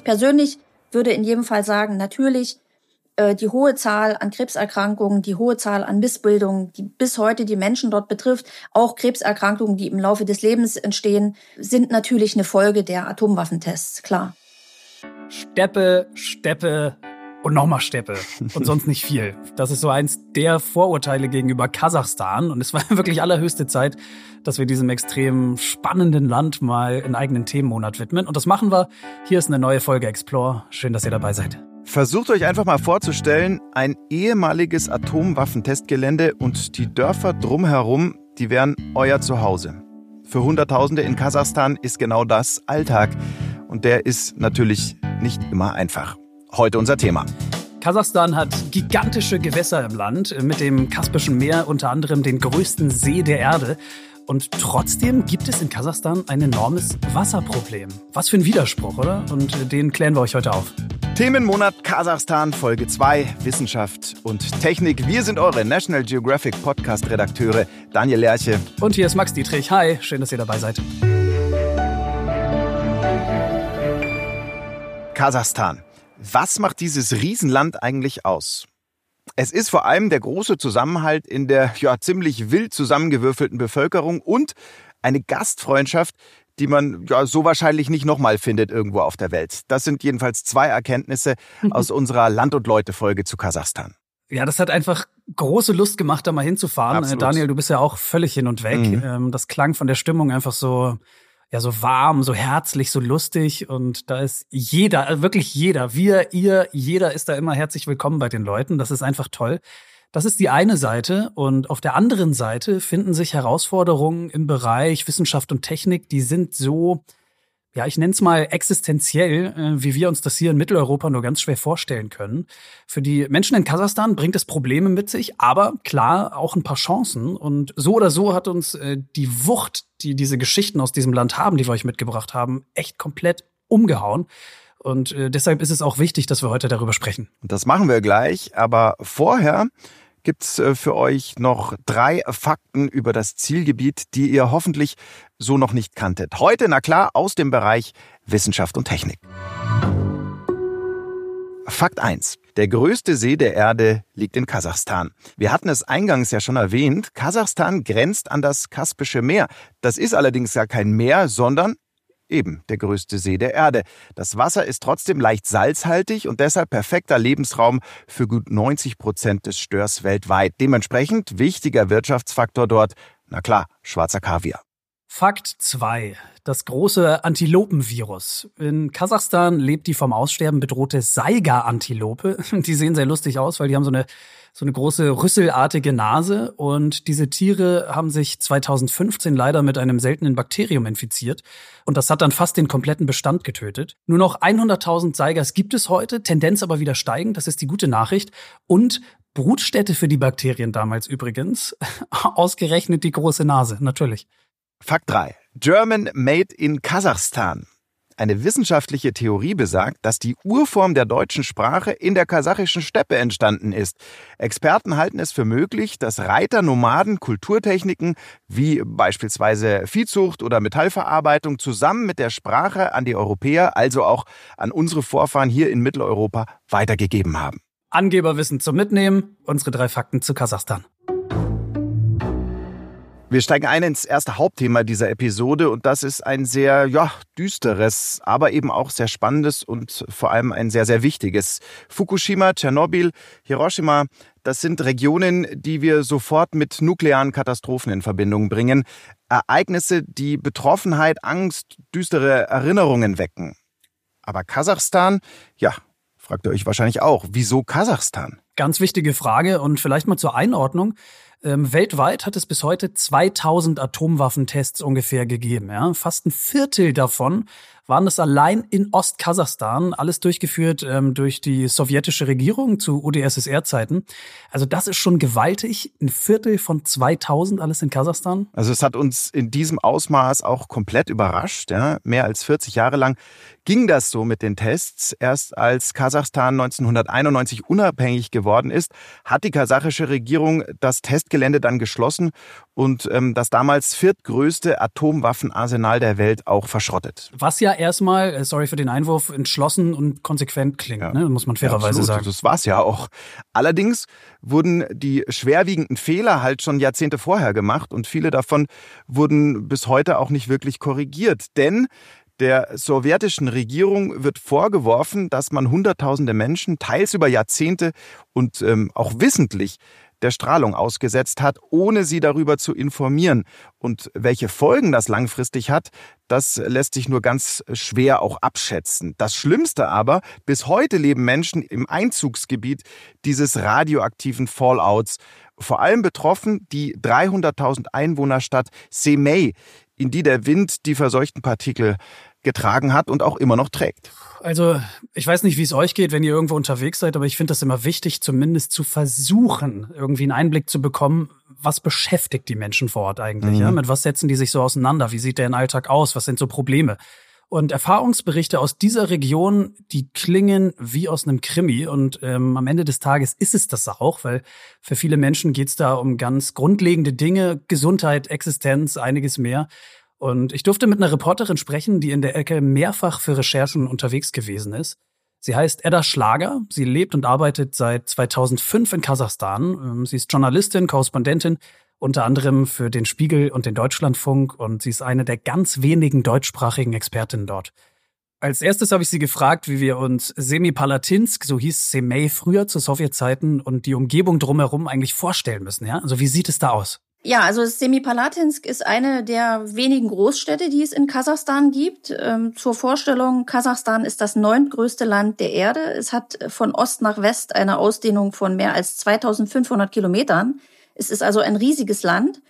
Ich persönlich würde in jedem Fall sagen, natürlich äh, die hohe Zahl an Krebserkrankungen, die hohe Zahl an Missbildungen, die bis heute die Menschen dort betrifft, auch Krebserkrankungen, die im Laufe des Lebens entstehen, sind natürlich eine Folge der Atomwaffentests, klar. Steppe, Steppe, und nochmal Steppe und sonst nicht viel. Das ist so eins der Vorurteile gegenüber Kasachstan und es war wirklich allerhöchste Zeit, dass wir diesem extrem spannenden Land mal einen eigenen Themenmonat widmen und das machen wir. Hier ist eine neue Folge Explore. Schön, dass ihr dabei seid. Versucht euch einfach mal vorzustellen, ein ehemaliges Atomwaffentestgelände und die Dörfer drumherum, die wären euer Zuhause. Für Hunderttausende in Kasachstan ist genau das Alltag. Und der ist natürlich nicht immer einfach. Heute unser Thema. Kasachstan hat gigantische Gewässer im Land, mit dem Kaspischen Meer unter anderem den größten See der Erde. Und trotzdem gibt es in Kasachstan ein enormes Wasserproblem. Was für ein Widerspruch, oder? Und den klären wir euch heute auf. Themenmonat Kasachstan, Folge 2, Wissenschaft und Technik. Wir sind eure National Geographic Podcast-Redakteure Daniel Lerche. Und hier ist Max Dietrich. Hi, schön, dass ihr dabei seid. Kasachstan. Was macht dieses Riesenland eigentlich aus? Es ist vor allem der große Zusammenhalt in der ja ziemlich wild zusammengewürfelten Bevölkerung und eine Gastfreundschaft, die man ja so wahrscheinlich nicht nochmal findet irgendwo auf der Welt. Das sind jedenfalls zwei Erkenntnisse aus unserer Land und Leute Folge zu Kasachstan. Ja, das hat einfach große Lust gemacht, da mal hinzufahren. Absolut. Daniel, du bist ja auch völlig hin und weg. Mhm. Ähm, das klang von der Stimmung einfach so ja so warm, so herzlich, so lustig und da ist jeder, also wirklich jeder, wir, ihr, jeder ist da immer herzlich willkommen bei den Leuten. Das ist einfach toll. Das ist die eine Seite und auf der anderen Seite finden sich Herausforderungen im Bereich Wissenschaft und Technik, die sind so ja, ich nenne es mal existenziell, äh, wie wir uns das hier in Mitteleuropa nur ganz schwer vorstellen können. Für die Menschen in Kasachstan bringt es Probleme mit sich, aber klar auch ein paar Chancen. Und so oder so hat uns äh, die Wucht, die diese Geschichten aus diesem Land haben, die wir euch mitgebracht haben, echt komplett umgehauen. Und äh, deshalb ist es auch wichtig, dass wir heute darüber sprechen. Das machen wir gleich, aber vorher gibt's für euch noch drei Fakten über das Zielgebiet, die ihr hoffentlich so noch nicht kanntet. Heute, na klar, aus dem Bereich Wissenschaft und Technik. Fakt 1. Der größte See der Erde liegt in Kasachstan. Wir hatten es eingangs ja schon erwähnt, Kasachstan grenzt an das Kaspische Meer. Das ist allerdings gar kein Meer, sondern eben der größte See der Erde. Das Wasser ist trotzdem leicht salzhaltig und deshalb perfekter Lebensraum für gut 90 Prozent des Störs weltweit. Dementsprechend wichtiger Wirtschaftsfaktor dort, na klar, schwarzer Kaviar. Fakt 2. Das große Antilopenvirus. In Kasachstan lebt die vom Aussterben bedrohte Saiga-Antilope. Die sehen sehr lustig aus, weil die haben so eine so eine große rüsselartige Nase und diese Tiere haben sich 2015 leider mit einem seltenen Bakterium infiziert und das hat dann fast den kompletten Bestand getötet. Nur noch 100.000 Seigers gibt es heute, Tendenz aber wieder steigend, das ist die gute Nachricht und Brutstätte für die Bakterien damals übrigens, ausgerechnet die große Nase, natürlich. Fakt 3. German Made in Kasachstan. Eine wissenschaftliche Theorie besagt, dass die Urform der deutschen Sprache in der kasachischen Steppe entstanden ist. Experten halten es für möglich, dass Reiter Nomaden Kulturtechniken wie beispielsweise Viehzucht oder Metallverarbeitung zusammen mit der Sprache an die Europäer, also auch an unsere Vorfahren hier in Mitteleuropa, weitergegeben haben. Angeberwissen zum Mitnehmen, unsere drei Fakten zu Kasachstan. Wir steigen ein ins erste Hauptthema dieser Episode und das ist ein sehr, ja, düsteres, aber eben auch sehr spannendes und vor allem ein sehr, sehr wichtiges. Fukushima, Tschernobyl, Hiroshima, das sind Regionen, die wir sofort mit nuklearen Katastrophen in Verbindung bringen. Ereignisse, die Betroffenheit, Angst, düstere Erinnerungen wecken. Aber Kasachstan, ja, fragt ihr euch wahrscheinlich auch, wieso Kasachstan? Ganz wichtige Frage und vielleicht mal zur Einordnung. Ähm, weltweit hat es bis heute 2000 Atomwaffentests ungefähr gegeben. Ja? Fast ein Viertel davon waren das allein in Ostkasachstan, alles durchgeführt ähm, durch die sowjetische Regierung zu UdSSR-Zeiten. Also das ist schon gewaltig, ein Viertel von 2000 alles in Kasachstan. Also es hat uns in diesem Ausmaß auch komplett überrascht. Ja? Mehr als 40 Jahre lang ging das so mit den Tests. Erst als Kasachstan 1991 unabhängig geworden ist, hat die kasachische Regierung das Testgelände dann geschlossen und ähm, das damals viertgrößte Atomwaffenarsenal der Welt auch verschrottet. Was ja erstmal, äh, sorry für den Einwurf, entschlossen und konsequent klingt, ja. ne? muss man fairerweise ja, sagen. Das war's ja auch. Allerdings wurden die schwerwiegenden Fehler halt schon Jahrzehnte vorher gemacht und viele davon wurden bis heute auch nicht wirklich korrigiert. Denn der sowjetischen Regierung wird vorgeworfen, dass man Hunderttausende Menschen teils über Jahrzehnte und ähm, auch wissentlich der Strahlung ausgesetzt hat, ohne sie darüber zu informieren. Und welche Folgen das langfristig hat, das lässt sich nur ganz schwer auch abschätzen. Das Schlimmste aber, bis heute leben Menschen im Einzugsgebiet dieses radioaktiven Fallouts. Vor allem betroffen die 300.000 Einwohnerstadt Semey, in die der Wind die verseuchten Partikel getragen hat und auch immer noch trägt. Also ich weiß nicht, wie es euch geht, wenn ihr irgendwo unterwegs seid, aber ich finde das immer wichtig, zumindest zu versuchen, irgendwie einen Einblick zu bekommen, was beschäftigt die Menschen vor Ort eigentlich? Mhm. Ja? Mit was setzen die sich so auseinander? Wie sieht der Alltag aus? Was sind so Probleme? Und Erfahrungsberichte aus dieser Region, die klingen wie aus einem Krimi. Und ähm, am Ende des Tages ist es das auch, weil für viele Menschen geht es da um ganz grundlegende Dinge, Gesundheit, Existenz, einiges mehr. Und ich durfte mit einer Reporterin sprechen, die in der Ecke mehrfach für Recherchen unterwegs gewesen ist. Sie heißt Edda Schlager. Sie lebt und arbeitet seit 2005 in Kasachstan. Ähm, sie ist Journalistin, Korrespondentin, unter anderem für den Spiegel und den Deutschlandfunk. Und sie ist eine der ganz wenigen deutschsprachigen Expertinnen dort. Als erstes habe ich sie gefragt, wie wir uns Semipalatinsk, so hieß Semey früher zu Sowjetzeiten, und die Umgebung drumherum eigentlich vorstellen müssen. Ja? Also wie sieht es da aus? Ja, also Semipalatinsk ist eine der wenigen Großstädte, die es in Kasachstan gibt. Ähm, zur Vorstellung, Kasachstan ist das neuntgrößte Land der Erde. Es hat von Ost nach West eine Ausdehnung von mehr als 2500 Kilometern. Es ist also ein riesiges Land,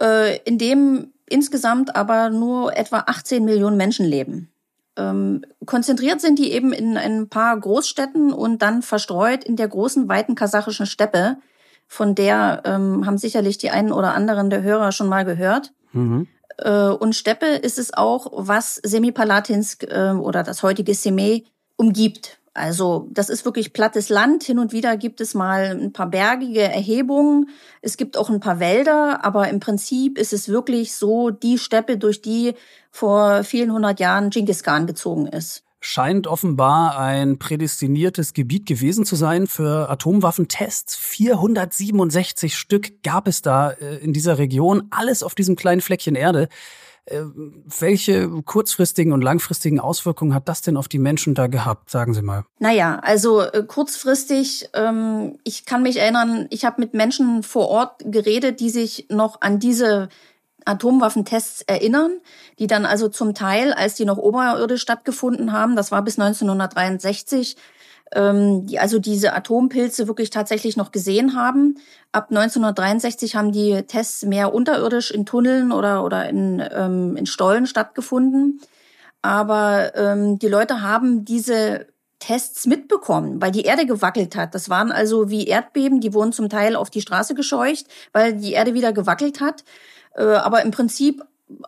äh, in dem insgesamt aber nur etwa 18 Millionen Menschen leben. Ähm, konzentriert sind die eben in ein paar Großstädten und dann verstreut in der großen, weiten kasachischen Steppe, von der ähm, haben sicherlich die einen oder anderen der Hörer schon mal gehört. Mhm. Äh, und Steppe ist es auch, was Semipalatinsk äh, oder das heutige Semey umgibt. Also das ist wirklich plattes Land. Hin und wieder gibt es mal ein paar bergige Erhebungen. Es gibt auch ein paar Wälder, aber im Prinzip ist es wirklich so die Steppe, durch die vor vielen hundert Jahren Genghis Khan gezogen ist scheint offenbar ein prädestiniertes Gebiet gewesen zu sein für Atomwaffentests. 467 Stück gab es da äh, in dieser Region, alles auf diesem kleinen Fleckchen Erde. Äh, welche kurzfristigen und langfristigen Auswirkungen hat das denn auf die Menschen da gehabt? Sagen Sie mal. Naja, also äh, kurzfristig, ähm, ich kann mich erinnern, ich habe mit Menschen vor Ort geredet, die sich noch an diese Atomwaffentests erinnern, die dann also zum Teil, als die noch oberirdisch stattgefunden haben, das war bis 1963, ähm, die also diese Atompilze wirklich tatsächlich noch gesehen haben. Ab 1963 haben die Tests mehr unterirdisch in Tunneln oder, oder in, ähm, in Stollen stattgefunden. Aber ähm, die Leute haben diese Tests mitbekommen, weil die Erde gewackelt hat. Das waren also wie Erdbeben, die wurden zum Teil auf die Straße gescheucht, weil die Erde wieder gewackelt hat. Äh, aber im Prinzip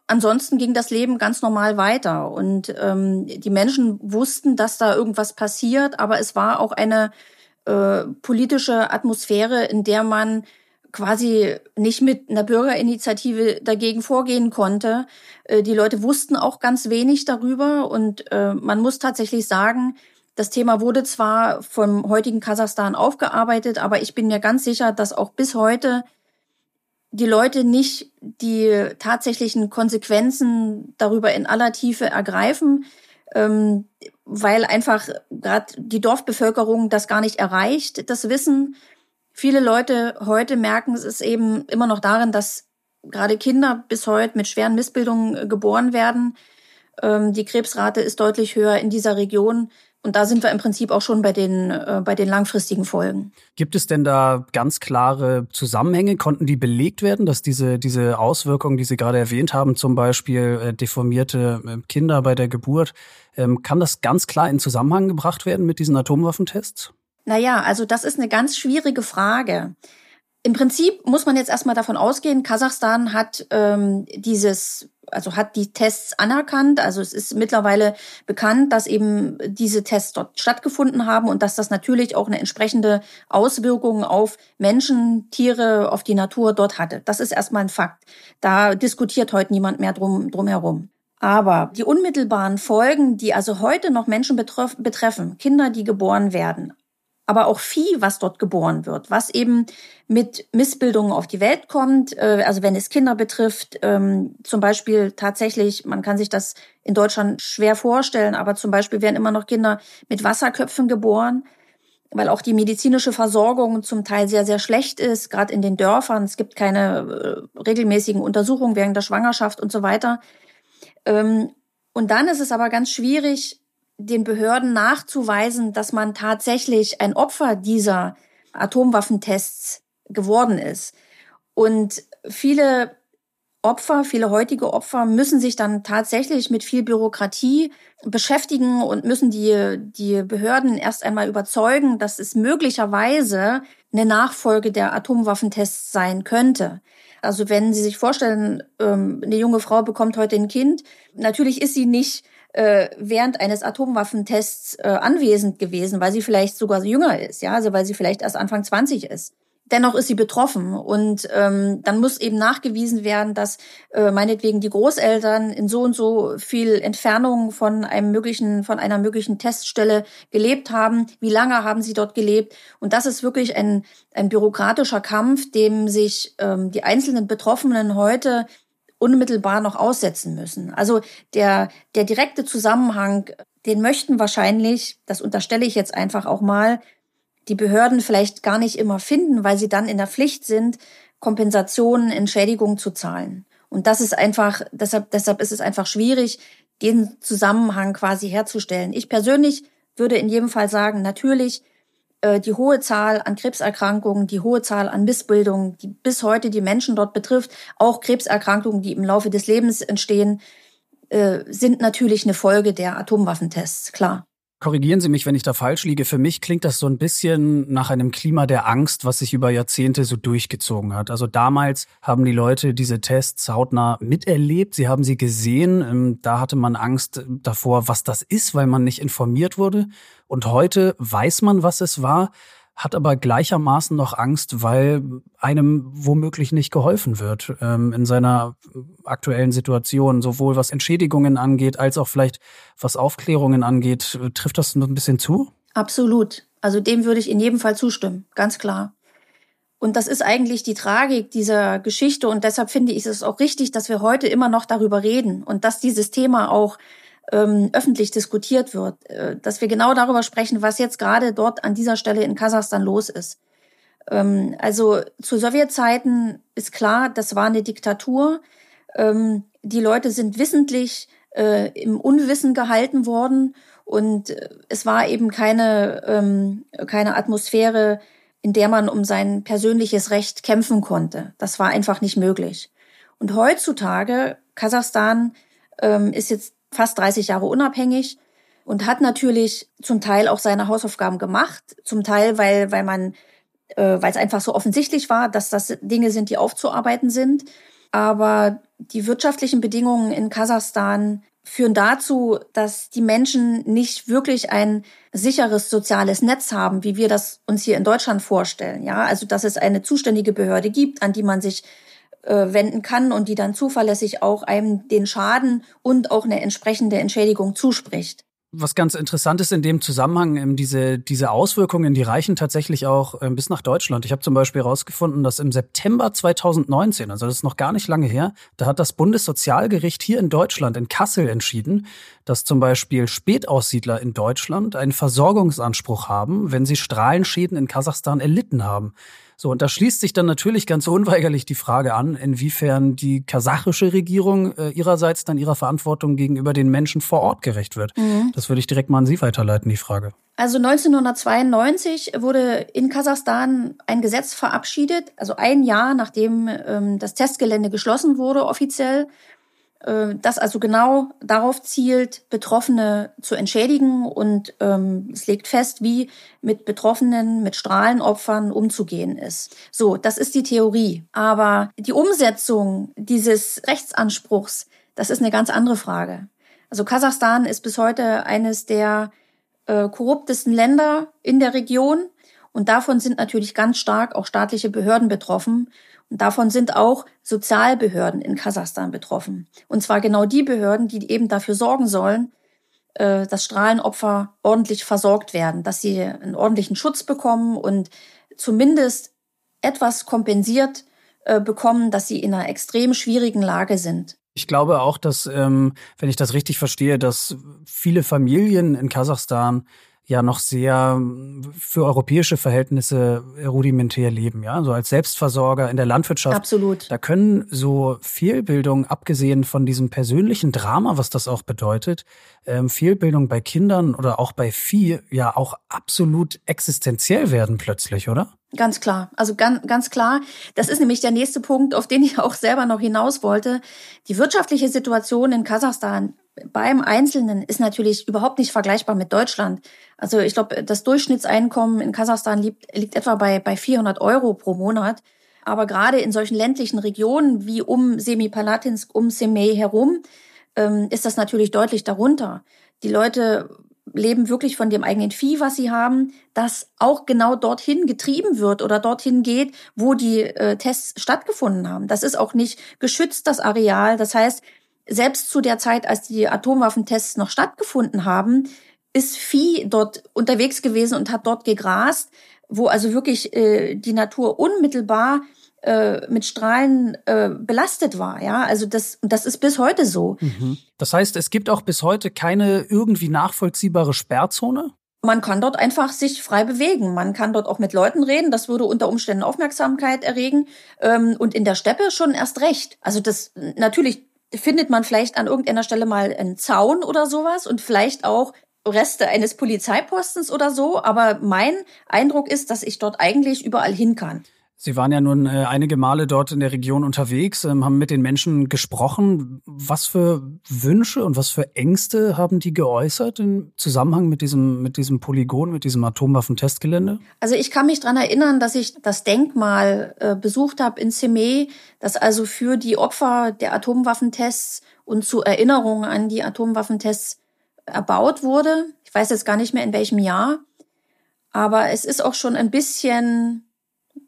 ansonsten ging das Leben ganz normal weiter und ähm, die Menschen wussten, dass da irgendwas passiert, aber es war auch eine äh, politische Atmosphäre, in der man quasi nicht mit einer Bürgerinitiative dagegen vorgehen konnte. Äh, die Leute wussten auch ganz wenig darüber und äh, man muss tatsächlich sagen, das Thema wurde zwar vom heutigen Kasachstan aufgearbeitet, aber ich bin mir ganz sicher, dass auch bis heute die Leute nicht die tatsächlichen Konsequenzen darüber in aller Tiefe ergreifen, ähm, weil einfach gerade die Dorfbevölkerung das gar nicht erreicht, das Wissen. Viele Leute heute merken es eben immer noch darin, dass gerade Kinder bis heute mit schweren Missbildungen geboren werden. Ähm, die Krebsrate ist deutlich höher in dieser Region. Und da sind wir im Prinzip auch schon bei den, äh, bei den langfristigen Folgen. Gibt es denn da ganz klare Zusammenhänge? Konnten die belegt werden, dass diese, diese Auswirkungen, die Sie gerade erwähnt haben, zum Beispiel äh, deformierte äh, Kinder bei der Geburt, ähm, kann das ganz klar in Zusammenhang gebracht werden mit diesen Atomwaffentests? Naja, also das ist eine ganz schwierige Frage. Im Prinzip muss man jetzt erstmal davon ausgehen, Kasachstan hat ähm, dieses also hat die Tests anerkannt. Also es ist mittlerweile bekannt, dass eben diese Tests dort stattgefunden haben und dass das natürlich auch eine entsprechende Auswirkung auf Menschen, Tiere, auf die Natur dort hatte. Das ist erstmal ein Fakt. Da diskutiert heute niemand mehr drum, drum herum. Aber die unmittelbaren Folgen, die also heute noch Menschen betreffen, Kinder, die geboren werden, aber auch Vieh, was dort geboren wird, was eben mit Missbildungen auf die Welt kommt. Äh, also wenn es Kinder betrifft, ähm, zum Beispiel tatsächlich, man kann sich das in Deutschland schwer vorstellen, aber zum Beispiel werden immer noch Kinder mit Wasserköpfen geboren, weil auch die medizinische Versorgung zum Teil sehr, sehr schlecht ist, gerade in den Dörfern. Es gibt keine äh, regelmäßigen Untersuchungen während der Schwangerschaft und so weiter. Ähm, und dann ist es aber ganz schwierig, den Behörden nachzuweisen, dass man tatsächlich ein Opfer dieser Atomwaffentests geworden ist. Und viele Opfer, viele heutige Opfer müssen sich dann tatsächlich mit viel Bürokratie beschäftigen und müssen die, die Behörden erst einmal überzeugen, dass es möglicherweise eine Nachfolge der Atomwaffentests sein könnte. Also wenn Sie sich vorstellen, ähm, eine junge Frau bekommt heute ein Kind, natürlich ist sie nicht äh, während eines Atomwaffentests äh, anwesend gewesen, weil sie vielleicht sogar jünger ist, ja, also weil sie vielleicht erst Anfang 20 ist. Dennoch ist sie betroffen und ähm, dann muss eben nachgewiesen werden, dass äh, meinetwegen die Großeltern in so und so viel Entfernung von einem möglichen, von einer möglichen Teststelle gelebt haben. Wie lange haben sie dort gelebt? Und das ist wirklich ein, ein bürokratischer Kampf, dem sich ähm, die einzelnen Betroffenen heute unmittelbar noch aussetzen müssen. Also der, der direkte Zusammenhang, den möchten wahrscheinlich, das unterstelle ich jetzt einfach auch mal, die Behörden vielleicht gar nicht immer finden, weil sie dann in der Pflicht sind, Kompensationen, Entschädigungen zu zahlen. Und das ist einfach, deshalb, deshalb ist es einfach schwierig, den Zusammenhang quasi herzustellen. Ich persönlich würde in jedem Fall sagen, natürlich die hohe Zahl an Krebserkrankungen, die hohe Zahl an Missbildungen, die bis heute die Menschen dort betrifft, auch Krebserkrankungen, die im Laufe des Lebens entstehen, äh, sind natürlich eine Folge der Atomwaffentests, klar. Korrigieren Sie mich, wenn ich da falsch liege. Für mich klingt das so ein bisschen nach einem Klima der Angst, was sich über Jahrzehnte so durchgezogen hat. Also damals haben die Leute diese Tests hautnah miterlebt. Sie haben sie gesehen. Ähm, da hatte man Angst davor, was das ist, weil man nicht informiert wurde. Und heute weiß man, was es war hat aber gleichermaßen noch Angst, weil einem womöglich nicht geholfen wird ähm, in seiner aktuellen Situation, sowohl was Entschädigungen angeht, als auch vielleicht was Aufklärungen angeht. Trifft das ein bisschen zu? Absolut. Also dem würde ich in jedem Fall zustimmen, ganz klar. Und das ist eigentlich die Tragik dieser Geschichte und deshalb finde ich es auch richtig, dass wir heute immer noch darüber reden und dass dieses Thema auch ähm, öffentlich diskutiert wird, äh, dass wir genau darüber sprechen, was jetzt gerade dort an dieser Stelle in Kasachstan los ist. Ähm, also zu Sowjetzeiten ist klar, das war eine Diktatur. Ähm, die Leute sind wissentlich äh, im Unwissen gehalten worden und äh, es war eben keine, ähm, keine Atmosphäre, in der man um sein persönliches Recht kämpfen konnte. Das war einfach nicht möglich. Und heutzutage, Kasachstan ist jetzt fast 30 Jahre unabhängig und hat natürlich zum Teil auch seine Hausaufgaben gemacht, zum Teil, weil, weil man, äh, weil es einfach so offensichtlich war, dass das Dinge sind, die aufzuarbeiten sind. Aber die wirtschaftlichen Bedingungen in Kasachstan führen dazu, dass die Menschen nicht wirklich ein sicheres soziales Netz haben, wie wir das uns hier in Deutschland vorstellen. Ja, also dass es eine zuständige Behörde gibt, an die man sich äh, wenden kann und die dann zuverlässig auch einem den Schaden und auch eine entsprechende Entschädigung zuspricht. Was ganz interessant ist in dem Zusammenhang, ähm, diese, diese Auswirkungen, die reichen tatsächlich auch ähm, bis nach Deutschland. Ich habe zum Beispiel herausgefunden, dass im September 2019, also das ist noch gar nicht lange her, da hat das Bundessozialgericht hier in Deutschland, in Kassel, entschieden, dass zum Beispiel Spätaussiedler in Deutschland einen Versorgungsanspruch haben, wenn sie Strahlenschäden in Kasachstan erlitten haben. So, und da schließt sich dann natürlich ganz unweigerlich die Frage an, inwiefern die kasachische Regierung äh, ihrerseits dann ihrer Verantwortung gegenüber den Menschen vor Ort gerecht wird. Mhm. Das würde ich direkt mal an Sie weiterleiten, die Frage. Also 1992 wurde in Kasachstan ein Gesetz verabschiedet, also ein Jahr nachdem ähm, das Testgelände geschlossen wurde offiziell, das also genau darauf zielt, Betroffene zu entschädigen und ähm, es legt fest, wie mit Betroffenen, mit Strahlenopfern umzugehen ist. So, das ist die Theorie. Aber die Umsetzung dieses Rechtsanspruchs, das ist eine ganz andere Frage. Also Kasachstan ist bis heute eines der äh, korruptesten Länder in der Region. Und davon sind natürlich ganz stark auch staatliche Behörden betroffen. Davon sind auch Sozialbehörden in Kasachstan betroffen. Und zwar genau die Behörden, die eben dafür sorgen sollen, äh, dass Strahlenopfer ordentlich versorgt werden, dass sie einen ordentlichen Schutz bekommen und zumindest etwas kompensiert äh, bekommen, dass sie in einer extrem schwierigen Lage sind. Ich glaube auch, dass, ähm, wenn ich das richtig verstehe, dass viele Familien in Kasachstan ja noch sehr für europäische Verhältnisse rudimentär leben, ja, so als Selbstversorger in der Landwirtschaft. Absolut. Da können so Fehlbildung, abgesehen von diesem persönlichen Drama, was das auch bedeutet, ähm, Fehlbildung bei Kindern oder auch bei Vieh ja auch absolut existenziell werden plötzlich, oder? Ganz klar. Also ganz, ganz klar. Das ist nämlich der nächste Punkt, auf den ich auch selber noch hinaus wollte. Die wirtschaftliche Situation in Kasachstan beim Einzelnen ist natürlich überhaupt nicht vergleichbar mit Deutschland. Also ich glaube, das Durchschnittseinkommen in Kasachstan liegt, liegt etwa bei, bei 400 Euro pro Monat. Aber gerade in solchen ländlichen Regionen wie um Semipalatinsk, um Semey herum, ähm, ist das natürlich deutlich darunter. Die Leute leben wirklich von dem eigenen Vieh, was sie haben, das auch genau dorthin getrieben wird oder dorthin geht, wo die äh, Tests stattgefunden haben. Das ist auch nicht geschützt, das Areal. Das heißt, selbst zu der Zeit, als die Atomwaffentests noch stattgefunden haben, ist Vieh dort unterwegs gewesen und hat dort gegrast, wo also wirklich äh, die Natur unmittelbar äh, mit Strahlen äh, belastet war. Ja, also das und das ist bis heute so. Mhm. Das heißt, es gibt auch bis heute keine irgendwie nachvollziehbare Sperrzone. Man kann dort einfach sich frei bewegen. Man kann dort auch mit Leuten reden. Das würde unter Umständen Aufmerksamkeit erregen. Ähm, und in der Steppe schon erst recht. Also das natürlich findet man vielleicht an irgendeiner Stelle mal einen Zaun oder sowas und vielleicht auch Reste eines Polizeipostens oder so. Aber mein Eindruck ist, dass ich dort eigentlich überall hin kann. Sie waren ja nun äh, einige Male dort in der Region unterwegs, ähm, haben mit den Menschen gesprochen. Was für Wünsche und was für Ängste haben die geäußert im Zusammenhang mit diesem, mit diesem Polygon, mit diesem Atomwaffentestgelände? Also ich kann mich dran erinnern, dass ich das Denkmal äh, besucht habe in Semey, das also für die Opfer der Atomwaffentests und zur Erinnerung an die Atomwaffentests erbaut wurde. Ich weiß jetzt gar nicht mehr in welchem Jahr, aber es ist auch schon ein bisschen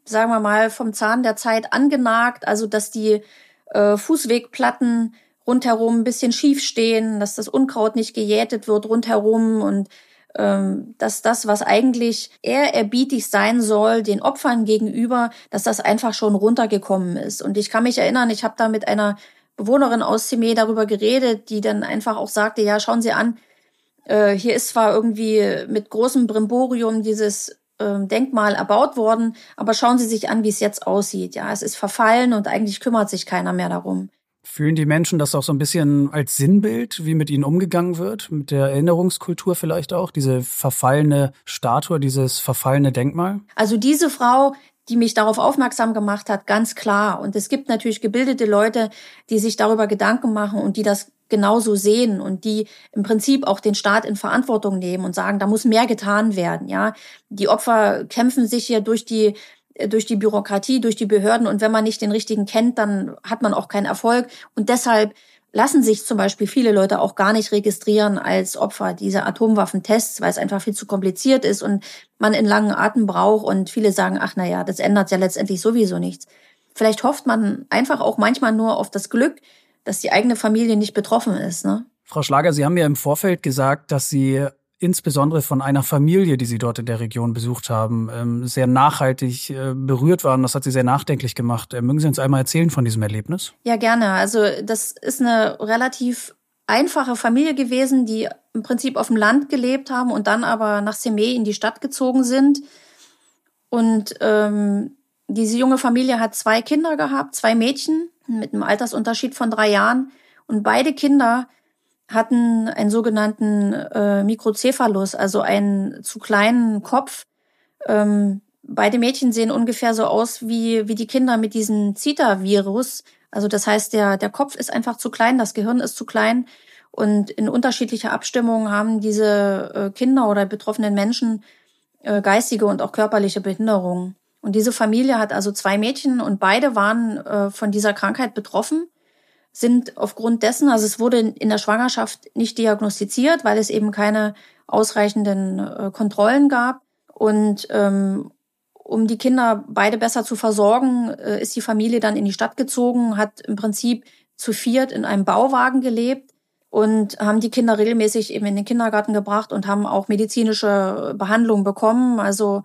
sagen wir mal, vom Zahn der Zeit angenagt, also dass die äh, Fußwegplatten rundherum ein bisschen schief stehen, dass das Unkraut nicht gejätet wird rundherum und ähm, dass das, was eigentlich ehrerbietig sein soll, den Opfern gegenüber, dass das einfach schon runtergekommen ist. Und ich kann mich erinnern, ich habe da mit einer Bewohnerin aus Semé darüber geredet, die dann einfach auch sagte, ja, schauen Sie an, äh, hier ist zwar irgendwie mit großem Brimborium dieses ähm, Denkmal erbaut worden, aber schauen Sie sich an, wie es jetzt aussieht. Ja, es ist verfallen und eigentlich kümmert sich keiner mehr darum. Fühlen die Menschen das auch so ein bisschen als Sinnbild, wie mit ihnen umgegangen wird, mit der Erinnerungskultur vielleicht auch, diese verfallene Statue, dieses verfallene Denkmal? Also diese Frau, die mich darauf aufmerksam gemacht hat, ganz klar. Und es gibt natürlich gebildete Leute, die sich darüber Gedanken machen und die das genauso sehen und die im Prinzip auch den Staat in Verantwortung nehmen und sagen, da muss mehr getan werden, ja. Die Opfer kämpfen sich hier durch die durch die Bürokratie, durch die Behörden und wenn man nicht den richtigen kennt, dann hat man auch keinen Erfolg und deshalb lassen sich zum Beispiel viele Leute auch gar nicht registrieren als Opfer dieser Atomwaffentests, weil es einfach viel zu kompliziert ist und man in langen Atem braucht und viele sagen, ach na ja, das ändert ja letztendlich sowieso nichts. Vielleicht hofft man einfach auch manchmal nur auf das Glück, dass die eigene Familie nicht betroffen ist. Ne? Frau Schlager, Sie haben ja im Vorfeld gesagt, dass Sie insbesondere von einer Familie, die Sie dort in der Region besucht haben, ähm, sehr nachhaltig äh, berührt waren. Das hat Sie sehr nachdenklich gemacht. Äh, mögen Sie uns einmal erzählen von diesem Erlebnis? Ja, gerne. Also das ist eine relativ einfache Familie gewesen, die im Prinzip auf dem Land gelebt haben und dann aber nach Semé in die Stadt gezogen sind. Und ähm, diese junge Familie hat zwei Kinder gehabt, zwei Mädchen mit einem Altersunterschied von drei Jahren. Und beide Kinder hatten einen sogenannten äh, Mikrocephalus, also einen zu kleinen Kopf. Ähm, beide Mädchen sehen ungefähr so aus wie, wie die Kinder mit diesem Zika-Virus. Also das heißt, der, der Kopf ist einfach zu klein, das Gehirn ist zu klein. Und in unterschiedlicher Abstimmung haben diese äh, Kinder oder betroffenen Menschen äh, geistige und auch körperliche Behinderungen. Und diese Familie hat also zwei Mädchen und beide waren äh, von dieser Krankheit betroffen. sind aufgrund dessen, also es wurde in der Schwangerschaft nicht diagnostiziert, weil es eben keine ausreichenden äh, Kontrollen gab. Und ähm, um die Kinder beide besser zu versorgen, äh, ist die Familie dann in die Stadt gezogen, hat im Prinzip zu viert in einem Bauwagen gelebt und haben die Kinder regelmäßig eben in den Kindergarten gebracht und haben auch medizinische Behandlung bekommen, also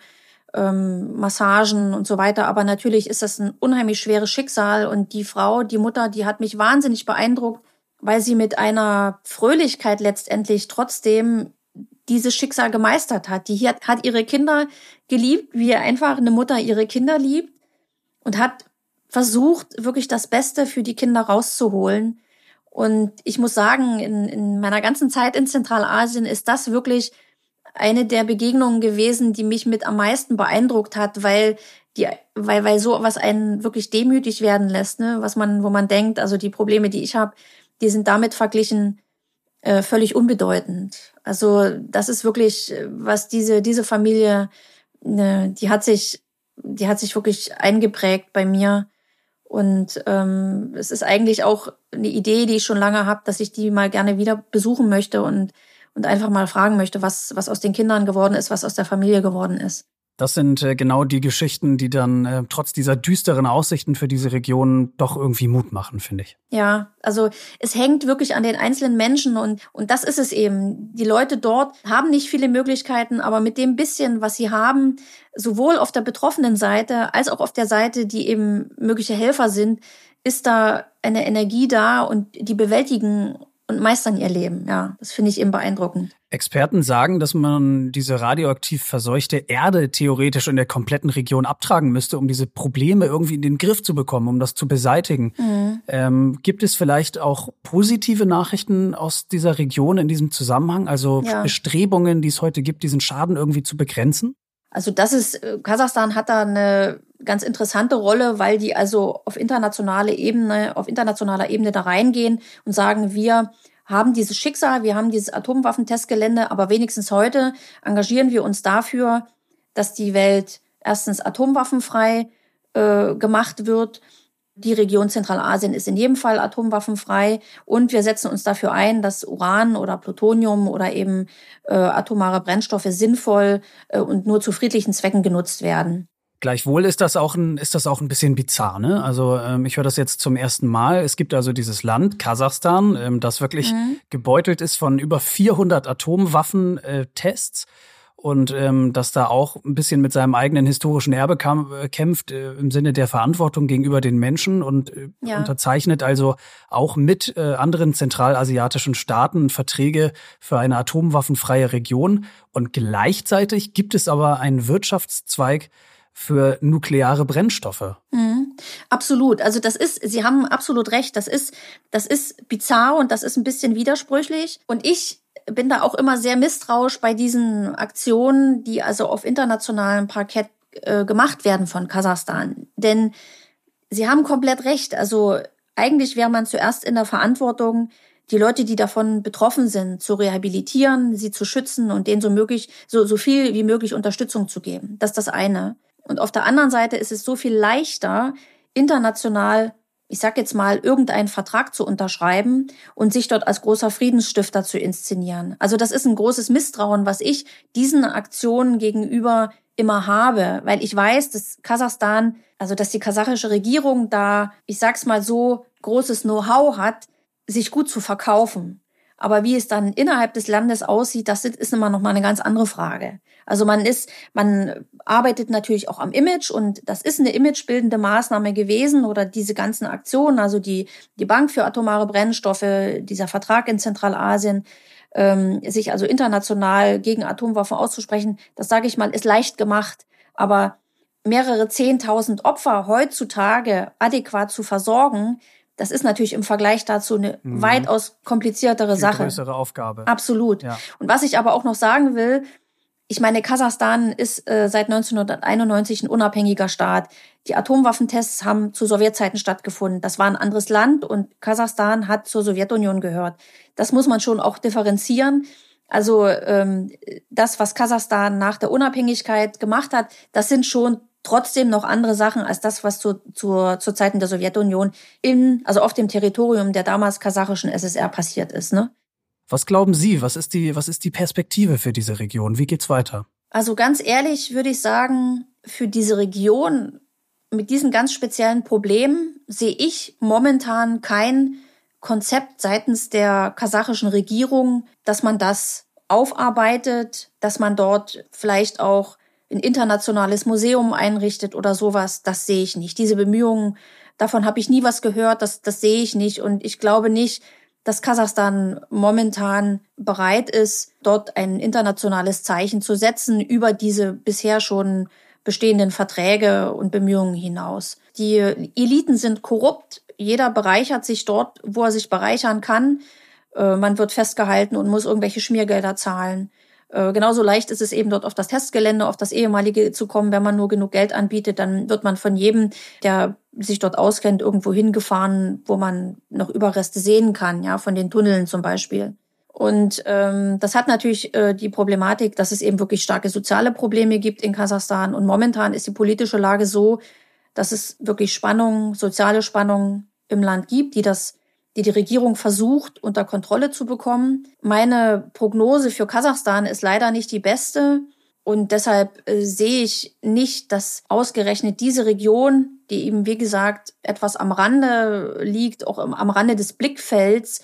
ähm, Massagen und so weiter. Aber natürlich ist das ein unheimlich schweres Schicksal und die Frau, die Mutter, die hat mich wahnsinnig beeindruckt, weil sie mit einer Fröhlichkeit letztendlich trotzdem dieses Schicksal gemeistert hat. Die hat, hat ihre Kinder geliebt, wie einfach eine Mutter ihre Kinder liebt und hat versucht, wirklich das Beste für die Kinder rauszuholen. Und ich muss sagen, in, in meiner ganzen Zeit in Zentralasien ist das wirklich eine der Begegnungen gewesen, die mich mit am meisten beeindruckt hat, weil die, weil, weil so was einen wirklich demütig werden lässt, ne, was man, wo man denkt, also die Probleme, die ich habe, die sind damit verglichen äh, völlig unbedeutend. Also das ist wirklich, was diese diese Familie, ne, die hat sich, die hat sich wirklich eingeprägt bei mir. Und ähm, es ist eigentlich auch eine Idee, die ich schon lange habe, dass ich die mal gerne wieder besuchen möchte und und einfach mal fragen möchte, was was aus den Kindern geworden ist, was aus der Familie geworden ist. Das sind äh, genau die Geschichten, die dann äh, trotz dieser düsteren Aussichten für diese Region doch irgendwie Mut machen, finde ich. Ja, also es hängt wirklich an den einzelnen Menschen und, und das ist es eben. Die Leute dort haben nicht viele Möglichkeiten, aber mit dem bisschen, was sie haben, sowohl auf der betroffenen Seite als auch auf der Seite, die eben mögliche Helfer sind, ist da eine Energie da und die bewältigen und meistern ihr Leben. Ja, das finde ich eben beeindruckend. Experten sagen, dass man diese radioaktiv verseuchte Erde theoretisch in der kompletten Region abtragen müsste, um diese Probleme irgendwie in den Griff zu bekommen, um das zu beseitigen. Mhm. Ähm, gibt es vielleicht auch positive Nachrichten aus dieser Region in diesem Zusammenhang? Also ja. Bestrebungen, die es heute gibt, diesen Schaden irgendwie zu begrenzen? Also das ist, äh, Kasachstan hat da eine ganz interessante Rolle, weil die also auf internationale Ebene, auf internationaler Ebene da reingehen und sagen, wir haben dieses Schicksal, wir haben dieses Atomwaffentestgelände, aber wenigstens heute engagieren wir uns dafür, dass die Welt erstens atomwaffenfrei äh, gemacht wird. Die Region Zentralasien ist in jedem Fall atomwaffenfrei und wir setzen uns dafür ein, dass Uran oder Plutonium oder eben äh, atomare Brennstoffe sinnvoll äh, und nur zu friedlichen Zwecken genutzt werden. Gleichwohl ist das auch ein, ist das auch ein bisschen bizarr, ne? Also ähm, ich höre das jetzt zum ersten Mal. Es gibt also dieses Land, Kasachstan, ähm, das wirklich mhm. gebeutelt ist von über 400 Atomwaffentests. Äh, und ähm, dass da auch ein bisschen mit seinem eigenen historischen Erbe kam, äh, kämpft äh, im Sinne der Verantwortung gegenüber den Menschen und äh, ja. unterzeichnet also auch mit äh, anderen zentralasiatischen Staaten Verträge für eine atomwaffenfreie Region. Und gleichzeitig gibt es aber einen Wirtschaftszweig, für nukleare Brennstoffe. Mhm. Absolut. Also das ist, Sie haben absolut recht. Das ist, das ist bizarr und das ist ein bisschen widersprüchlich. Und ich bin da auch immer sehr misstrauisch bei diesen Aktionen, die also auf internationalem Parkett äh, gemacht werden von Kasachstan. Denn Sie haben komplett recht. Also eigentlich wäre man zuerst in der Verantwortung, die Leute, die davon betroffen sind, zu rehabilitieren, sie zu schützen und denen so möglich, so, so viel wie möglich Unterstützung zu geben. Das ist das eine. Und auf der anderen Seite ist es so viel leichter, international, ich sag jetzt mal, irgendeinen Vertrag zu unterschreiben und sich dort als großer Friedensstifter zu inszenieren. Also das ist ein großes Misstrauen, was ich diesen Aktionen gegenüber immer habe, weil ich weiß, dass Kasachstan, also dass die kasachische Regierung da, ich sag's mal so, großes Know-how hat, sich gut zu verkaufen. Aber wie es dann innerhalb des Landes aussieht, das ist immer noch mal eine ganz andere Frage. Also man ist, man arbeitet natürlich auch am Image und das ist eine imagebildende Maßnahme gewesen oder diese ganzen Aktionen, also die, die Bank für atomare Brennstoffe, dieser Vertrag in Zentralasien, ähm, sich also international gegen Atomwaffen auszusprechen, das sage ich mal, ist leicht gemacht. Aber mehrere Zehntausend Opfer heutzutage adäquat zu versorgen, das ist natürlich im Vergleich dazu eine mhm. weitaus kompliziertere Viel Sache. Größere Aufgabe. Absolut. Ja. Und was ich aber auch noch sagen will, ich meine, Kasachstan ist äh, seit 1991 ein unabhängiger Staat. Die Atomwaffentests haben zu Sowjetzeiten stattgefunden. Das war ein anderes Land und Kasachstan hat zur Sowjetunion gehört. Das muss man schon auch differenzieren. Also ähm, das, was Kasachstan nach der Unabhängigkeit gemacht hat, das sind schon trotzdem noch andere Sachen als das, was zu, zu, zu Zeiten der Sowjetunion in, also auf dem Territorium der damals kasachischen SSR passiert ist. Ne? Was glauben Sie? Was ist die, was ist die Perspektive für diese Region? Wie geht's weiter? Also ganz ehrlich würde ich sagen, für diese Region mit diesen ganz speziellen Problemen sehe ich momentan kein Konzept seitens der kasachischen Regierung, dass man das aufarbeitet, dass man dort vielleicht auch ein internationales Museum einrichtet oder sowas, das sehe ich nicht. Diese Bemühungen, davon habe ich nie was gehört, das, das sehe ich nicht. Und ich glaube nicht, dass Kasachstan momentan bereit ist, dort ein internationales Zeichen zu setzen über diese bisher schon bestehenden Verträge und Bemühungen hinaus. Die Eliten sind korrupt. Jeder bereichert sich dort, wo er sich bereichern kann. Äh, man wird festgehalten und muss irgendwelche Schmiergelder zahlen. Äh, genauso leicht ist es eben dort auf das Testgelände, auf das ehemalige zu kommen. Wenn man nur genug Geld anbietet, dann wird man von jedem, der sich dort auskennt, irgendwo hingefahren, wo man noch Überreste sehen kann, ja, von den Tunneln zum Beispiel. Und ähm, das hat natürlich äh, die Problematik, dass es eben wirklich starke soziale Probleme gibt in Kasachstan. Und momentan ist die politische Lage so, dass es wirklich Spannungen, soziale Spannungen im Land gibt, die das die die Regierung versucht unter Kontrolle zu bekommen. Meine Prognose für Kasachstan ist leider nicht die beste. Und deshalb äh, sehe ich nicht, dass ausgerechnet diese Region, die eben, wie gesagt, etwas am Rande liegt, auch am Rande des Blickfelds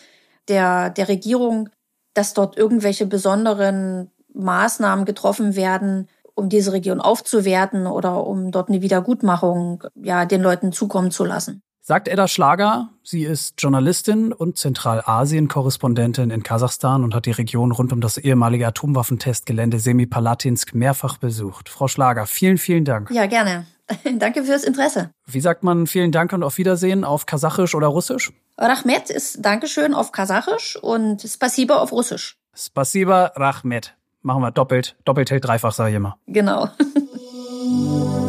der, der Regierung, dass dort irgendwelche besonderen Maßnahmen getroffen werden, um diese Region aufzuwerten oder um dort eine Wiedergutmachung ja, den Leuten zukommen zu lassen. Sagt Edda Schlager, sie ist Journalistin und Zentralasien-Korrespondentin in Kasachstan und hat die Region rund um das ehemalige Atomwaffentestgelände Semipalatinsk mehrfach besucht. Frau Schlager, vielen, vielen Dank. Ja, gerne. Danke fürs Interesse. Wie sagt man vielen Dank und auf Wiedersehen auf Kasachisch oder Russisch? Rachmet ist Dankeschön auf Kasachisch und Spasiba auf Russisch. Spasiba Rachmet. Machen wir doppelt, doppelt hält dreifach, sage ich immer. Genau.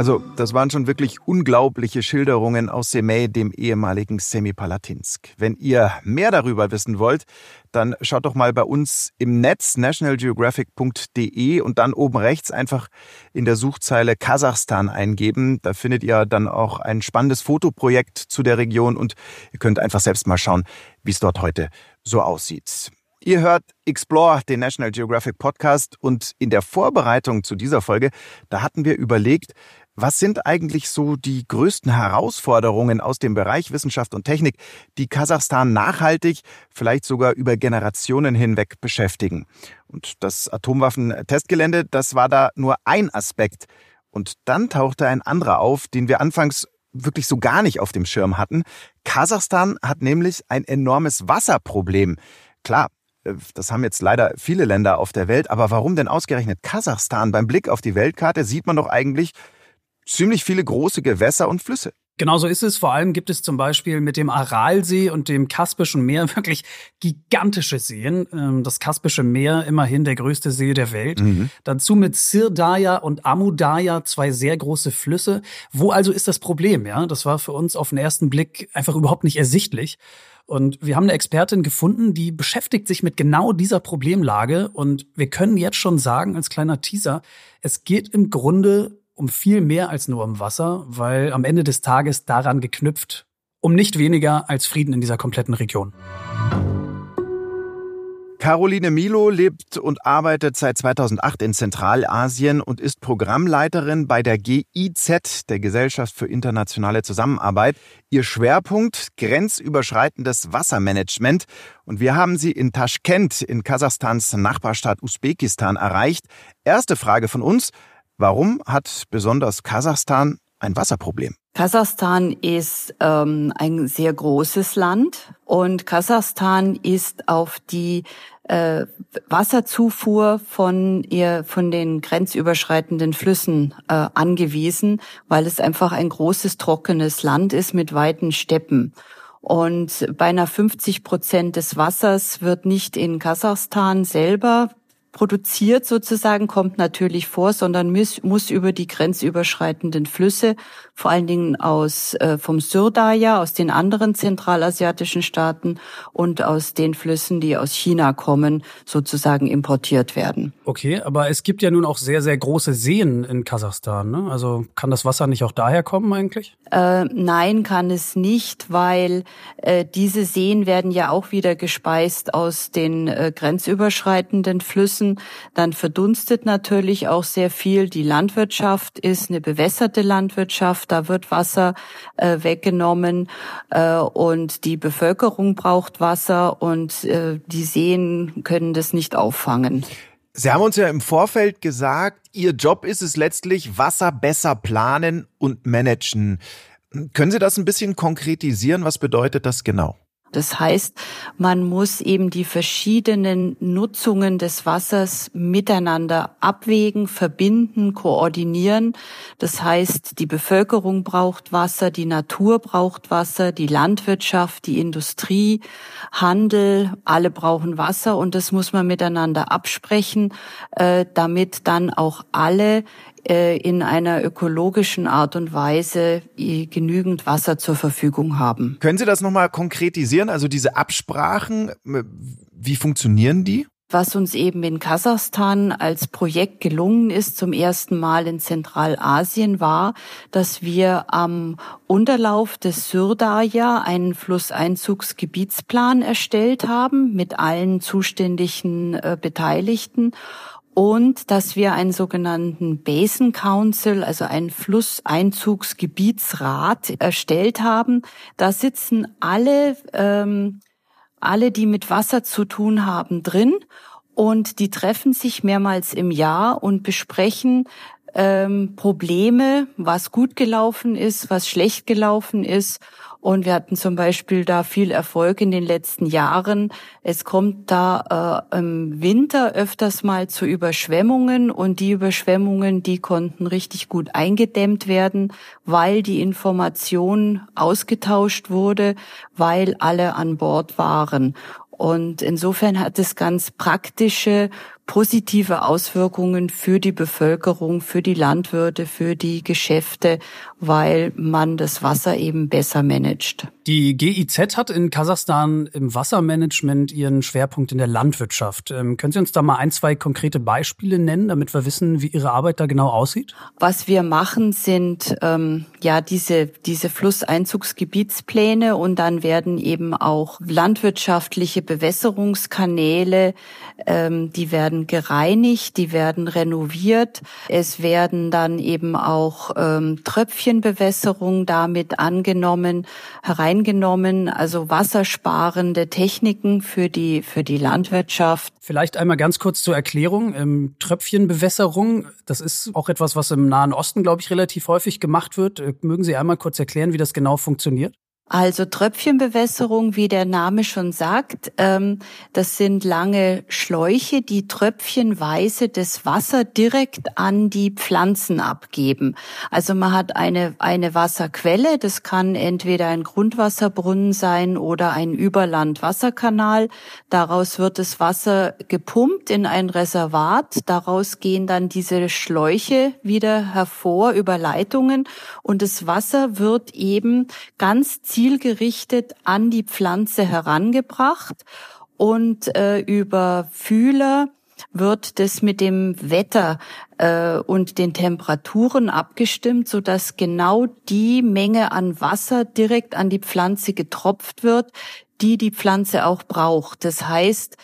Also, das waren schon wirklich unglaubliche Schilderungen aus Semey, dem ehemaligen Semipalatinsk. Wenn ihr mehr darüber wissen wollt, dann schaut doch mal bei uns im Netz nationalgeographic.de und dann oben rechts einfach in der Suchzeile Kasachstan eingeben. Da findet ihr dann auch ein spannendes Fotoprojekt zu der Region und ihr könnt einfach selbst mal schauen, wie es dort heute so aussieht. Ihr hört Explore, den National Geographic Podcast und in der Vorbereitung zu dieser Folge, da hatten wir überlegt, was sind eigentlich so die größten Herausforderungen aus dem Bereich Wissenschaft und Technik, die Kasachstan nachhaltig, vielleicht sogar über Generationen hinweg beschäftigen? Und das Atomwaffentestgelände, das war da nur ein Aspekt. Und dann tauchte ein anderer auf, den wir anfangs wirklich so gar nicht auf dem Schirm hatten. Kasachstan hat nämlich ein enormes Wasserproblem. Klar, äh, das haben jetzt leider viele Länder auf der Welt, aber warum denn ausgerechnet Kasachstan? Beim Blick auf die Weltkarte sieht man doch eigentlich ziemlich viele große Gewässer und Flüsse. Genauso ist es. Vor allem gibt es zum Beispiel mit dem Aralsee und dem Kaspischen Meer wirklich gigantische Seen. Ähm, das Kaspische Meer immerhin der größte See der Welt. Mhm. Dazu mit Sirdaya und Amudaya zwei sehr große Flüsse. Wo also ist das Problem? Ja, das war für uns auf den ersten Blick einfach überhaupt nicht ersichtlich. Und wir haben eine Expertin gefunden, die beschäftigt sich mit genau dieser Problemlage. Und wir können jetzt schon sagen, als kleiner Teaser, es geht im Grunde um viel mehr als nur um Wasser, weil am Ende des Tages daran geknüpft, um nicht weniger als Frieden in dieser kompletten Region. Caroline Milo lebt und arbeitet seit 2008 in Zentralasien und ist Programmleiterin bei der GIZ, der Gesellschaft für internationale Zusammenarbeit. Ihr Schwerpunkt grenzüberschreitendes Wassermanagement. Und wir haben sie in Taschkent in Kasachstans Nachbarstaat Usbekistan erreicht. Erste Frage von uns. Warum hat besonders Kasachstan ein Wasserproblem? Kasachstan ist ähm, ein sehr großes Land und Kasachstan ist auf die äh, Wasserzufuhr von ihr von den grenzüberschreitenden Flüssen äh, angewiesen, weil es einfach ein großes trockenes Land ist mit weiten Steppen. Und beinahe 50 Prozent des Wassers wird nicht in Kasachstan selber produziert sozusagen, kommt natürlich vor, sondern muss, über die grenzüberschreitenden Flüsse, vor allen Dingen aus äh, vom Surdaya, aus den anderen zentralasiatischen Staaten und aus den Flüssen, die aus China kommen, sozusagen importiert werden. Okay, aber es gibt ja nun auch sehr, sehr große Seen in Kasachstan. Ne? Also kann das Wasser nicht auch daher kommen eigentlich? Äh, nein, kann es nicht, weil äh, diese Seen werden ja auch wieder gespeist aus den äh, grenzüberschreitenden Flüssen. Dann verdunstet natürlich auch sehr viel. Die Landwirtschaft ist eine bewässerte Landwirtschaft. Da wird Wasser äh, weggenommen äh, und die Bevölkerung braucht Wasser und äh, die Seen können das nicht auffangen. Sie haben uns ja im Vorfeld gesagt, Ihr Job ist es letztlich, Wasser besser planen und managen. Können Sie das ein bisschen konkretisieren? Was bedeutet das genau? Das heißt, man muss eben die verschiedenen Nutzungen des Wassers miteinander abwägen, verbinden, koordinieren. Das heißt, die Bevölkerung braucht Wasser, die Natur braucht Wasser, die Landwirtschaft, die Industrie, Handel, alle brauchen Wasser und das muss man miteinander absprechen, äh, damit dann auch alle in einer ökologischen Art und Weise genügend Wasser zur Verfügung haben. Können Sie das nochmal konkretisieren? Also diese Absprachen, wie funktionieren die? was uns eben in Kasachstan als Projekt gelungen ist, zum ersten Mal in Zentralasien war, dass wir am Unterlauf des Syrdaja einen Flusseinzugsgebietsplan erstellt haben mit allen zuständigen äh, Beteiligten und dass wir einen sogenannten Basin Council, also einen Flusseinzugsgebietsrat erstellt haben. Da sitzen alle, ähm, alle, die mit Wasser zu tun haben, drin und die treffen sich mehrmals im Jahr und besprechen ähm, Probleme, was gut gelaufen ist, was schlecht gelaufen ist und wir hatten zum Beispiel da viel Erfolg in den letzten Jahren. Es kommt da äh, im Winter öfters mal zu Überschwemmungen und die Überschwemmungen, die konnten richtig gut eingedämmt werden, weil die Information ausgetauscht wurde, weil alle an Bord waren. Und insofern hat es ganz praktische positive Auswirkungen für die Bevölkerung, für die Landwirte, für die Geschäfte, weil man das Wasser eben besser managt. Die GIZ hat in Kasachstan im Wassermanagement ihren Schwerpunkt in der Landwirtschaft. Ähm, können Sie uns da mal ein, zwei konkrete Beispiele nennen, damit wir wissen, wie Ihre Arbeit da genau aussieht? Was wir machen, sind ähm, ja diese, diese Flusseinzugsgebietspläne und dann werden eben auch landwirtschaftliche Bewässerungskanäle, ähm, die werden gereinigt, die werden renoviert. Es werden dann eben auch ähm, Tröpfchenbewässerung damit angenommen, hereingenommen, also wassersparende Techniken für die, für die Landwirtschaft. Vielleicht einmal ganz kurz zur Erklärung. Ähm, Tröpfchenbewässerung, das ist auch etwas, was im Nahen Osten, glaube ich, relativ häufig gemacht wird. Äh, mögen Sie einmal kurz erklären, wie das genau funktioniert? Also Tröpfchenbewässerung, wie der Name schon sagt, ähm, das sind lange Schläuche, die tröpfchenweise das Wasser direkt an die Pflanzen abgeben. Also man hat eine, eine Wasserquelle, das kann entweder ein Grundwasserbrunnen sein oder ein Überlandwasserkanal. Daraus wird das Wasser gepumpt in ein Reservat. Daraus gehen dann diese Schläuche wieder hervor über Leitungen und das Wasser wird eben ganz zielgerichtet an die Pflanze herangebracht und äh, über Fühler wird das mit dem Wetter äh, und den Temperaturen abgestimmt, so dass genau die Menge an Wasser direkt an die Pflanze getropft wird, die die Pflanze auch braucht. Das heißt,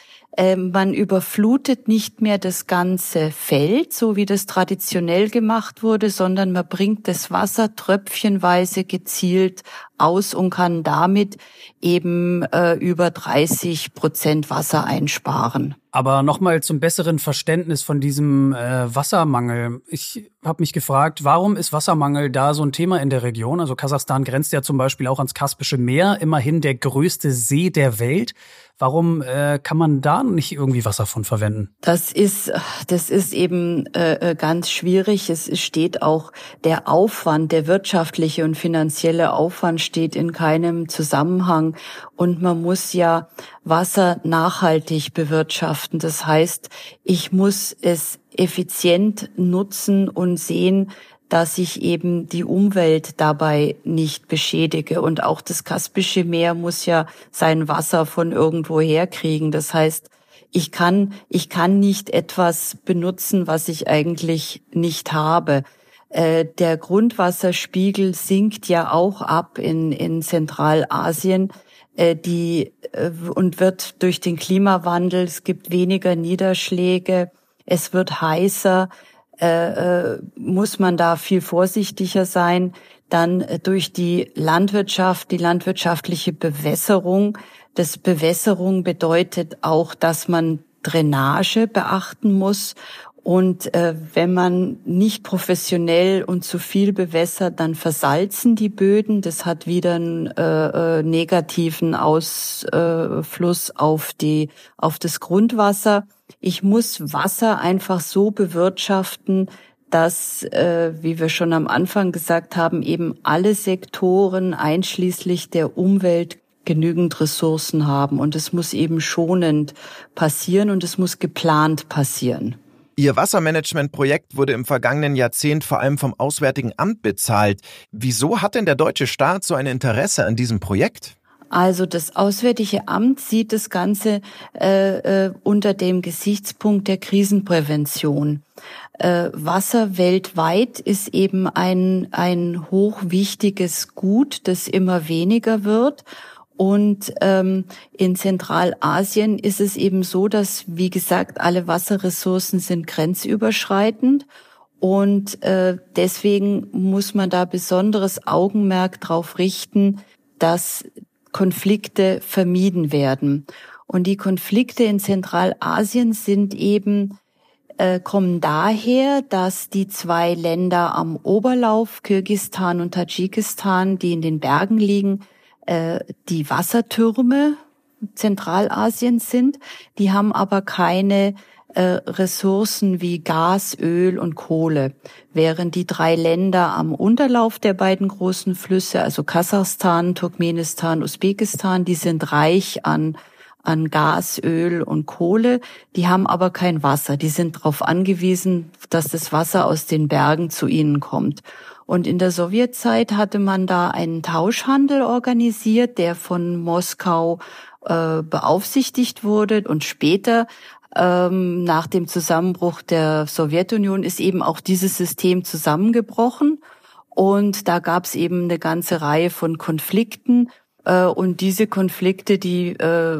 man überflutet nicht mehr das ganze Feld, so wie das traditionell gemacht wurde, sondern man bringt das Wasser tröpfchenweise gezielt aus und kann damit eben äh, über 30 Prozent Wasser einsparen. Aber nochmal zum besseren Verständnis von diesem äh, Wassermangel. Ich habe mich gefragt, warum ist Wassermangel da so ein Thema in der Region? Also Kasachstan grenzt ja zum Beispiel auch ans Kaspische Meer, immerhin der größte See der Welt. Warum äh, kann man da nicht irgendwie Wasser von verwenden? Das ist, das ist eben äh, äh, ganz schwierig. Es steht auch der Aufwand, der wirtschaftliche und finanzielle Aufwand steht in keinem Zusammenhang. Und man muss ja Wasser nachhaltig bewirtschaften bewirtschaften. Das heißt, ich muss es effizient nutzen und sehen, dass ich eben die Umwelt dabei nicht beschädige. Und auch das Kaspische Meer muss ja sein Wasser von irgendwo herkriegen. Das heißt, ich kann, ich kann nicht etwas benutzen, was ich eigentlich nicht habe. Äh, der Grundwasserspiegel sinkt ja auch ab in, in Zentralasien die äh, und wird durch den Klimawandel, es gibt weniger Niederschläge, es wird heißer, äh, äh, muss man da viel vorsichtiger sein. Dann äh, durch die Landwirtschaft, die landwirtschaftliche Bewässerung. Das Bewässerung bedeutet auch, dass man Drainage beachten muss. Und äh, wenn man nicht professionell und zu viel bewässert, dann versalzen die Böden. Das hat wieder einen äh, äh, negativen Ausfluss auf die auf das Grundwasser ich muss Wasser einfach so bewirtschaften, dass, äh, wie wir schon am Anfang gesagt haben, eben alle Sektoren einschließlich der Umwelt genügend Ressourcen haben. Und es muss eben schonend passieren und es muss geplant passieren. Ihr Wassermanagementprojekt wurde im vergangenen Jahrzehnt vor allem vom Auswärtigen Amt bezahlt. Wieso hat denn der deutsche Staat so ein Interesse an diesem Projekt? Also das Auswärtige Amt sieht das Ganze äh, äh, unter dem Gesichtspunkt der Krisenprävention. Äh, Wasser weltweit ist eben ein, ein hochwichtiges Gut, das immer weniger wird. Und ähm, in Zentralasien ist es eben so, dass, wie gesagt, alle Wasserressourcen sind grenzüberschreitend. Und äh, deswegen muss man da besonderes Augenmerk darauf richten, dass Konflikte vermieden werden. Und die Konflikte in Zentralasien sind eben äh, kommen daher, dass die zwei Länder am Oberlauf, Kirgistan und Tadschikistan, die in den Bergen liegen, äh, die Wassertürme Zentralasiens sind. Die haben aber keine äh, Ressourcen wie Gas, Öl und Kohle, während die drei Länder am Unterlauf der beiden großen Flüsse, also Kasachstan, Turkmenistan, Usbekistan, die sind reich an an Gas, Öl und Kohle, die haben aber kein Wasser. Die sind darauf angewiesen, dass das Wasser aus den Bergen zu ihnen kommt. Und in der Sowjetzeit hatte man da einen Tauschhandel organisiert, der von Moskau äh, beaufsichtigt wurde. Und später ähm, nach dem Zusammenbruch der Sowjetunion ist eben auch dieses System zusammengebrochen. Und da gab es eben eine ganze Reihe von Konflikten. Äh, und diese Konflikte, die äh,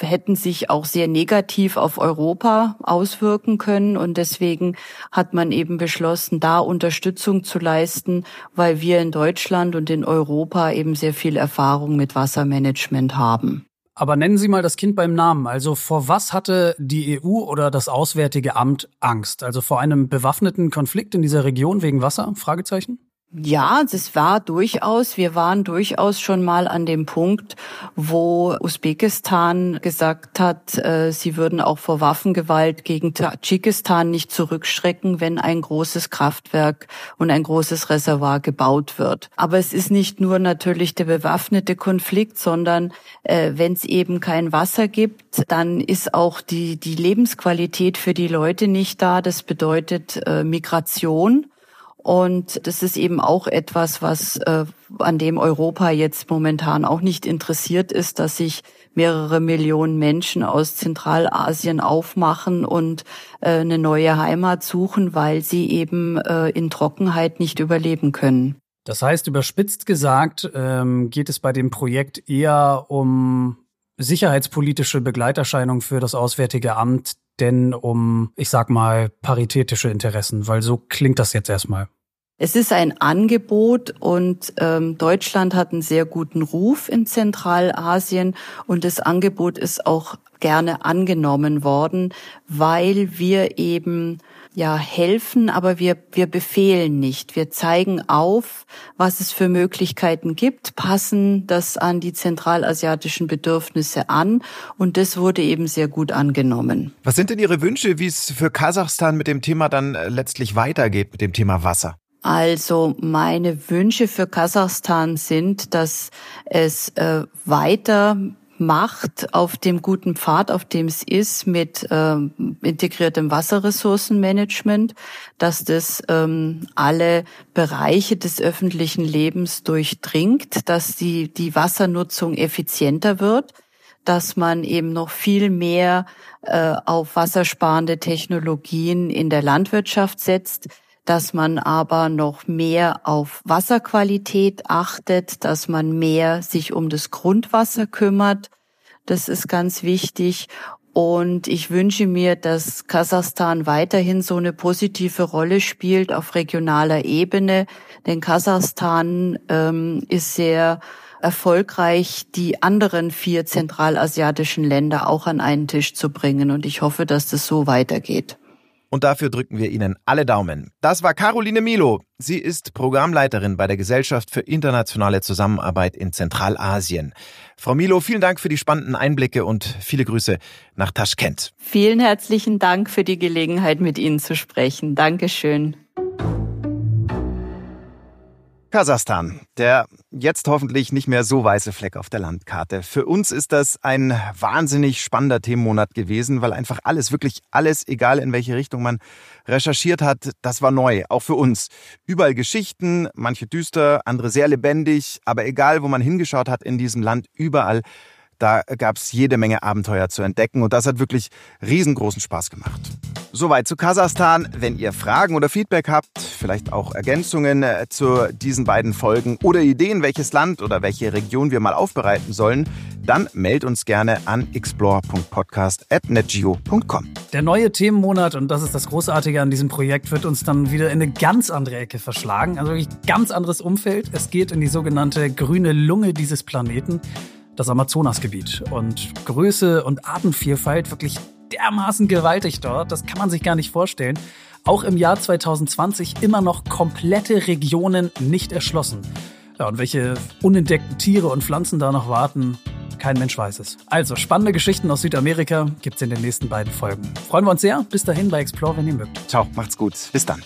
hätten sich auch sehr negativ auf Europa auswirken können. Und deswegen hat man eben beschlossen, da Unterstützung zu leisten, weil wir in Deutschland und in Europa eben sehr viel Erfahrung mit Wassermanagement haben. Aber nennen Sie mal das Kind beim Namen. Also vor was hatte die EU oder das Auswärtige Amt Angst? Also vor einem bewaffneten Konflikt in dieser Region wegen Wasser? Fragezeichen? Ja, das war durchaus, wir waren durchaus schon mal an dem Punkt, wo Usbekistan gesagt hat, äh, sie würden auch vor Waffengewalt gegen Tadschikistan nicht zurückschrecken, wenn ein großes Kraftwerk und ein großes Reservoir gebaut wird. Aber es ist nicht nur natürlich der bewaffnete Konflikt, sondern äh, wenn es eben kein Wasser gibt, dann ist auch die, die Lebensqualität für die Leute nicht da. Das bedeutet äh, Migration. Und das ist eben auch etwas, was äh, an dem Europa jetzt momentan auch nicht interessiert ist, dass sich mehrere Millionen Menschen aus Zentralasien aufmachen und äh, eine neue Heimat suchen, weil sie eben äh, in Trockenheit nicht überleben können. Das heißt, überspitzt gesagt, ähm, geht es bei dem Projekt eher um sicherheitspolitische Begleiterscheinung für das Auswärtige Amt, denn um, ich sag mal, paritätische Interessen, weil so klingt das jetzt erstmal. Es ist ein Angebot und ähm, Deutschland hat einen sehr guten Ruf in Zentralasien und das Angebot ist auch gerne angenommen worden, weil wir eben ja helfen, aber wir wir befehlen nicht. Wir zeigen auf, was es für Möglichkeiten gibt, passen das an die zentralasiatischen Bedürfnisse an und das wurde eben sehr gut angenommen. Was sind denn Ihre Wünsche, wie es für Kasachstan mit dem Thema dann äh, letztlich weitergeht mit dem Thema Wasser? Also meine Wünsche für Kasachstan sind, dass es äh, weiter macht auf dem guten Pfad, auf dem es ist, mit ähm, integriertem Wasserressourcenmanagement, dass das ähm, alle Bereiche des öffentlichen Lebens durchdringt, dass die, die Wassernutzung effizienter wird, dass man eben noch viel mehr äh, auf wassersparende Technologien in der Landwirtschaft setzt, dass man aber noch mehr auf Wasserqualität achtet, dass man mehr sich um das Grundwasser kümmert. Das ist ganz wichtig. Und ich wünsche mir, dass Kasachstan weiterhin so eine positive Rolle spielt auf regionaler Ebene. Denn Kasachstan ähm, ist sehr erfolgreich, die anderen vier zentralasiatischen Länder auch an einen Tisch zu bringen. Und ich hoffe, dass das so weitergeht. Und dafür drücken wir Ihnen alle Daumen. Das war Caroline Milo. Sie ist Programmleiterin bei der Gesellschaft für internationale Zusammenarbeit in Zentralasien. Frau Milo, vielen Dank für die spannenden Einblicke und viele Grüße nach Taschkent. Vielen herzlichen Dank für die Gelegenheit, mit Ihnen zu sprechen. Dankeschön. Kasachstan, der jetzt hoffentlich nicht mehr so weiße Fleck auf der Landkarte. Für uns ist das ein wahnsinnig spannender Themenmonat gewesen, weil einfach alles, wirklich alles, egal in welche Richtung man recherchiert hat, das war neu, auch für uns. Überall Geschichten, manche düster, andere sehr lebendig, aber egal, wo man hingeschaut hat in diesem Land, überall da gab es jede Menge Abenteuer zu entdecken und das hat wirklich riesengroßen Spaß gemacht. Soweit zu Kasachstan. Wenn ihr Fragen oder Feedback habt, vielleicht auch Ergänzungen äh, zu diesen beiden Folgen oder Ideen, welches Land oder welche Region wir mal aufbereiten sollen, dann meldet uns gerne an explore.podcast.netgeo.com. Der neue Themenmonat, und das ist das Großartige an diesem Projekt, wird uns dann wieder in eine ganz andere Ecke verschlagen. Also wirklich ganz anderes Umfeld. Es geht in die sogenannte grüne Lunge dieses Planeten das Amazonasgebiet. Und Größe und Artenvielfalt wirklich dermaßen gewaltig dort, das kann man sich gar nicht vorstellen. Auch im Jahr 2020 immer noch komplette Regionen nicht erschlossen. Ja, und welche unentdeckten Tiere und Pflanzen da noch warten, kein Mensch weiß es. Also, spannende Geschichten aus Südamerika gibt's in den nächsten beiden Folgen. Freuen wir uns sehr. Bis dahin bei Explore, wenn ihr mögt. Ciao, macht's gut. Bis dann.